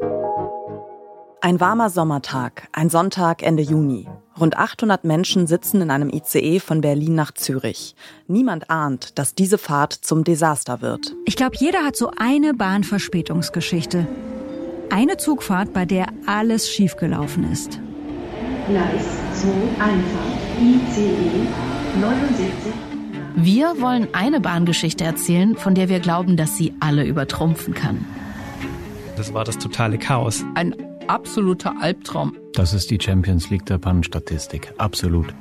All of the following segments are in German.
Ein warmer Sommertag, ein Sonntag Ende Juni. Rund 800 Menschen sitzen in einem ICE von Berlin nach Zürich. Niemand ahnt, dass diese Fahrt zum Desaster wird. Ich glaube, jeder hat so eine Bahnverspätungsgeschichte. Eine Zugfahrt, bei der alles schiefgelaufen ist. Gleis 2 Einfahrt ICE 79. Wir wollen eine Bahngeschichte erzählen, von der wir glauben, dass sie alle übertrumpfen kann. Das war das totale Chaos. Ein absoluter Albtraum. Das ist die Champions League der Pannenstatistik. Absolut.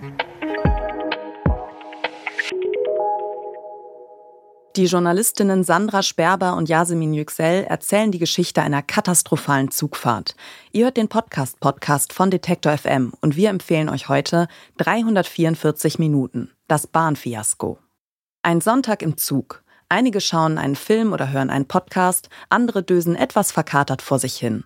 Die Journalistinnen Sandra Sperber und Yasemin Yüksel erzählen die Geschichte einer katastrophalen Zugfahrt. Ihr hört den Podcast-Podcast von Detektor FM und wir empfehlen euch heute 344 Minuten. Das Bahnfiasko. Ein Sonntag im Zug. Einige schauen einen Film oder hören einen Podcast, andere dösen etwas verkatert vor sich hin.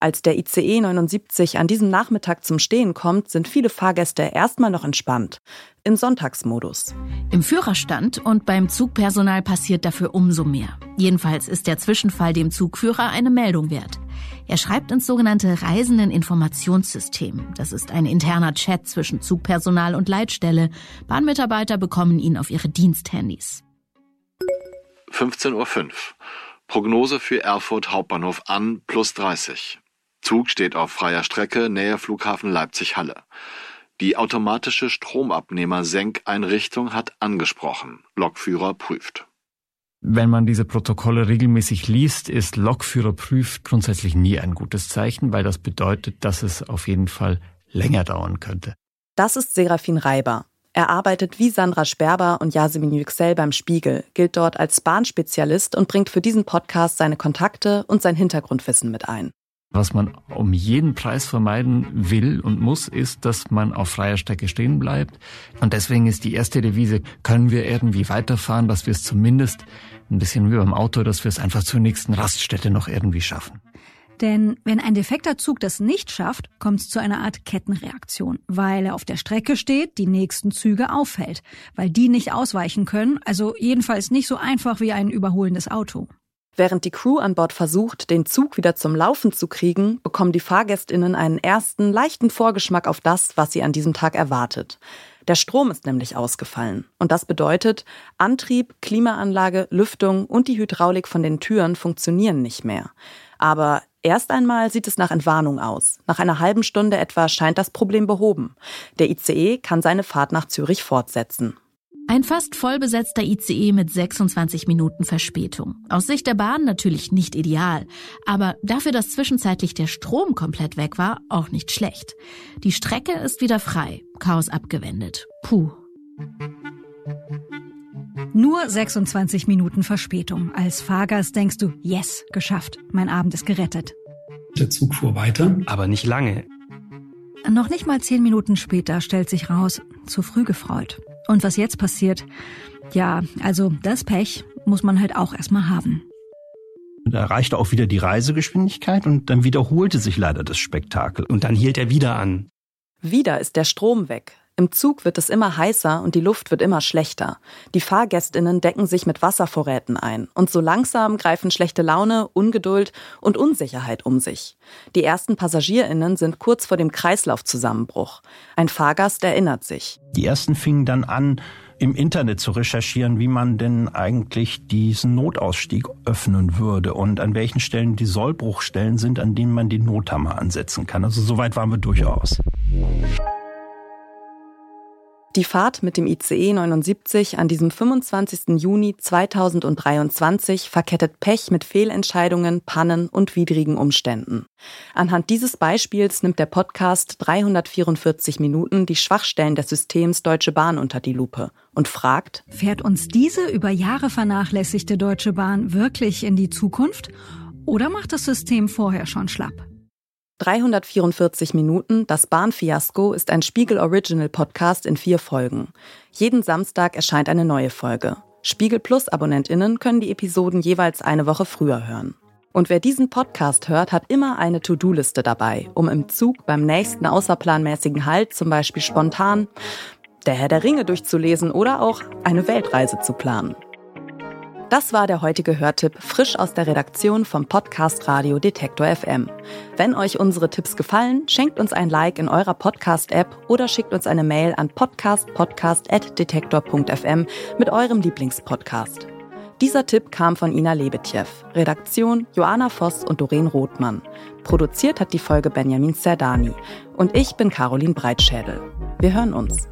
Als der ICE 79 an diesem Nachmittag zum Stehen kommt, sind viele Fahrgäste erstmal noch entspannt. Im Sonntagsmodus. Im Führerstand und beim Zugpersonal passiert dafür umso mehr. Jedenfalls ist der Zwischenfall dem Zugführer eine Meldung wert. Er schreibt ins sogenannte Reisendeninformationssystem. Das ist ein interner Chat zwischen Zugpersonal und Leitstelle. Bahnmitarbeiter bekommen ihn auf ihre Diensthandys. 15.05 Uhr. Prognose für Erfurt Hauptbahnhof an plus 30. Zug steht auf freier Strecke, Nähe Flughafen Leipzig-Halle. Die automatische Stromabnehmer-Senkeinrichtung hat angesprochen. Lokführer prüft. Wenn man diese Protokolle regelmäßig liest, ist Lokführer prüft grundsätzlich nie ein gutes Zeichen, weil das bedeutet, dass es auf jeden Fall länger dauern könnte. Das ist Serafin Reiber. Er arbeitet wie Sandra Sperber und Yasemin Yüksel beim Spiegel, gilt dort als Bahnspezialist und bringt für diesen Podcast seine Kontakte und sein Hintergrundwissen mit ein. Was man um jeden Preis vermeiden will und muss, ist, dass man auf freier Strecke stehen bleibt. Und deswegen ist die erste Devise, können wir irgendwie weiterfahren, dass wir es zumindest ein bisschen wie beim Auto, dass wir es einfach zur nächsten Raststätte noch irgendwie schaffen. Denn wenn ein defekter Zug das nicht schafft, kommt es zu einer Art Kettenreaktion, weil er auf der Strecke steht, die nächsten Züge auffällt, weil die nicht ausweichen können, also jedenfalls nicht so einfach wie ein überholendes Auto. Während die Crew an Bord versucht, den Zug wieder zum Laufen zu kriegen, bekommen die Fahrgästinnen einen ersten, leichten Vorgeschmack auf das, was sie an diesem Tag erwartet. Der Strom ist nämlich ausgefallen. Und das bedeutet, Antrieb, Klimaanlage, Lüftung und die Hydraulik von den Türen funktionieren nicht mehr. Aber erst einmal sieht es nach Entwarnung aus. Nach einer halben Stunde etwa scheint das Problem behoben. Der ICE kann seine Fahrt nach Zürich fortsetzen. Ein fast vollbesetzter ICE mit 26 Minuten Verspätung. Aus Sicht der Bahn natürlich nicht ideal, aber dafür, dass zwischenzeitlich der Strom komplett weg war, auch nicht schlecht. Die Strecke ist wieder frei, Chaos abgewendet. Puh. Nur 26 Minuten Verspätung. Als Fahrgast denkst du, yes, geschafft, mein Abend ist gerettet. Der Zug fuhr weiter. Aber nicht lange. Noch nicht mal zehn Minuten später stellt sich raus, zu früh gefreut. Und was jetzt passiert? Ja, also das Pech muss man halt auch erstmal haben. Da erreichte auch wieder die Reisegeschwindigkeit und dann wiederholte sich leider das Spektakel. Und dann hielt er wieder an. Wieder ist der Strom weg. Im Zug wird es immer heißer und die Luft wird immer schlechter. Die Fahrgästinnen decken sich mit Wasservorräten ein. Und so langsam greifen schlechte Laune, Ungeduld und Unsicherheit um sich. Die ersten Passagierinnen sind kurz vor dem Kreislaufzusammenbruch. Ein Fahrgast erinnert sich. Die ersten fingen dann an, im Internet zu recherchieren, wie man denn eigentlich diesen Notausstieg öffnen würde und an welchen Stellen die Sollbruchstellen sind, an denen man den Nothammer ansetzen kann. Also soweit waren wir durchaus. Die Fahrt mit dem ICE 79 an diesem 25. Juni 2023 verkettet Pech mit Fehlentscheidungen, Pannen und widrigen Umständen. Anhand dieses Beispiels nimmt der Podcast 344 Minuten die Schwachstellen des Systems Deutsche Bahn unter die Lupe und fragt, fährt uns diese über Jahre vernachlässigte Deutsche Bahn wirklich in die Zukunft oder macht das System vorher schon schlapp? 344 Minuten, das Bahnfiasko ist ein Spiegel Original Podcast in vier Folgen. Jeden Samstag erscheint eine neue Folge. Spiegel Plus Abonnentinnen können die Episoden jeweils eine Woche früher hören. Und wer diesen Podcast hört, hat immer eine To-Do-Liste dabei, um im Zug beim nächsten außerplanmäßigen Halt zum Beispiel spontan der Herr der Ringe durchzulesen oder auch eine Weltreise zu planen. Das war der heutige Hörtipp, frisch aus der Redaktion vom Podcast Radio Detektor FM. Wenn euch unsere Tipps gefallen, schenkt uns ein Like in eurer Podcast-App oder schickt uns eine Mail an podcastpodcast.detektor.fm mit eurem Lieblingspodcast. Dieser Tipp kam von Ina Lebetjew, Redaktion Joanna Voss und Doreen Rothmann. Produziert hat die Folge Benjamin Zerdani. Und ich bin Caroline Breitschädel. Wir hören uns.